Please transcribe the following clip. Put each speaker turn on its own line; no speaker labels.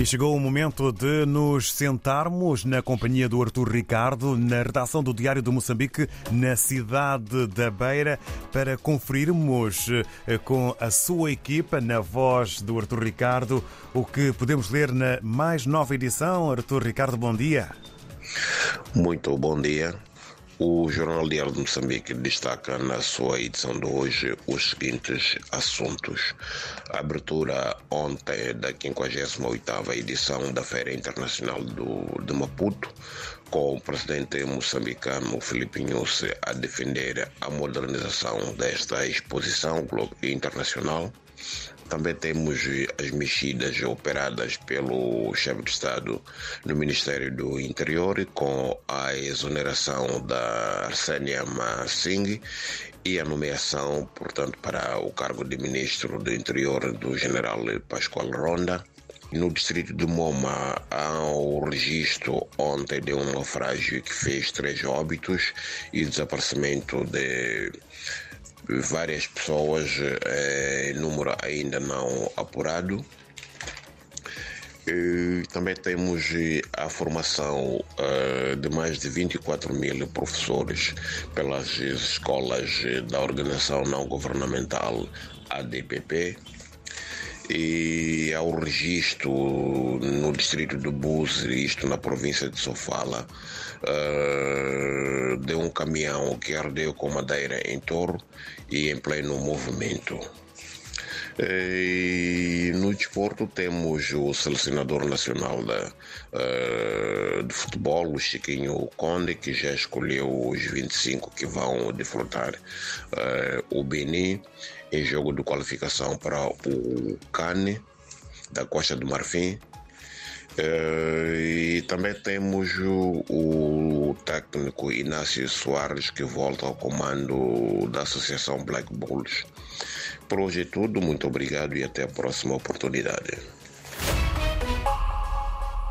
E chegou o momento de nos sentarmos na companhia do Arthur Ricardo, na redação do Diário de Moçambique, na cidade da Beira, para conferirmos eh, com a sua equipa, na voz do Arthur Ricardo, o que podemos ler na mais nova edição. Arthur Ricardo, bom dia.
Muito bom dia. O Jornal Diário de Moçambique destaca na sua edição de hoje os seguintes assuntos. A abertura ontem da 58ª edição da Feira Internacional do, de Maputo, com o presidente moçambicano Felipe Nhusse a defender a modernização desta exposição internacional. Também temos as mexidas operadas pelo chefe de Estado no Ministério do Interior, com a exoneração da Arsenia Singh e a nomeação, portanto, para o cargo de Ministro do Interior do General Pascoal Ronda. No distrito de Moma há o registro ontem de um naufrágio que fez três óbitos e desaparecimento de várias pessoas, é, número ainda não apurado. E também temos a formação uh, de mais de 24 mil professores pelas escolas da organização não governamental ADPP e ao registro no distrito de Búzios, isto na província de Sofala, uh, de um caminhão que ardeu com madeira em Toro e em pleno movimento. E no desporto temos o selecionador nacional da, uh, de futebol, o Chiquinho Conde, que já escolheu os 25 que vão defrontar uh, o Benin em jogo de qualificação para o Cane da Costa do Marfim. Uh, e também temos o, o, técnico Inácio Soares que volta ao comando da Associação Black Bulls. Por hoje é tudo, muito obrigado e até a próxima oportunidade.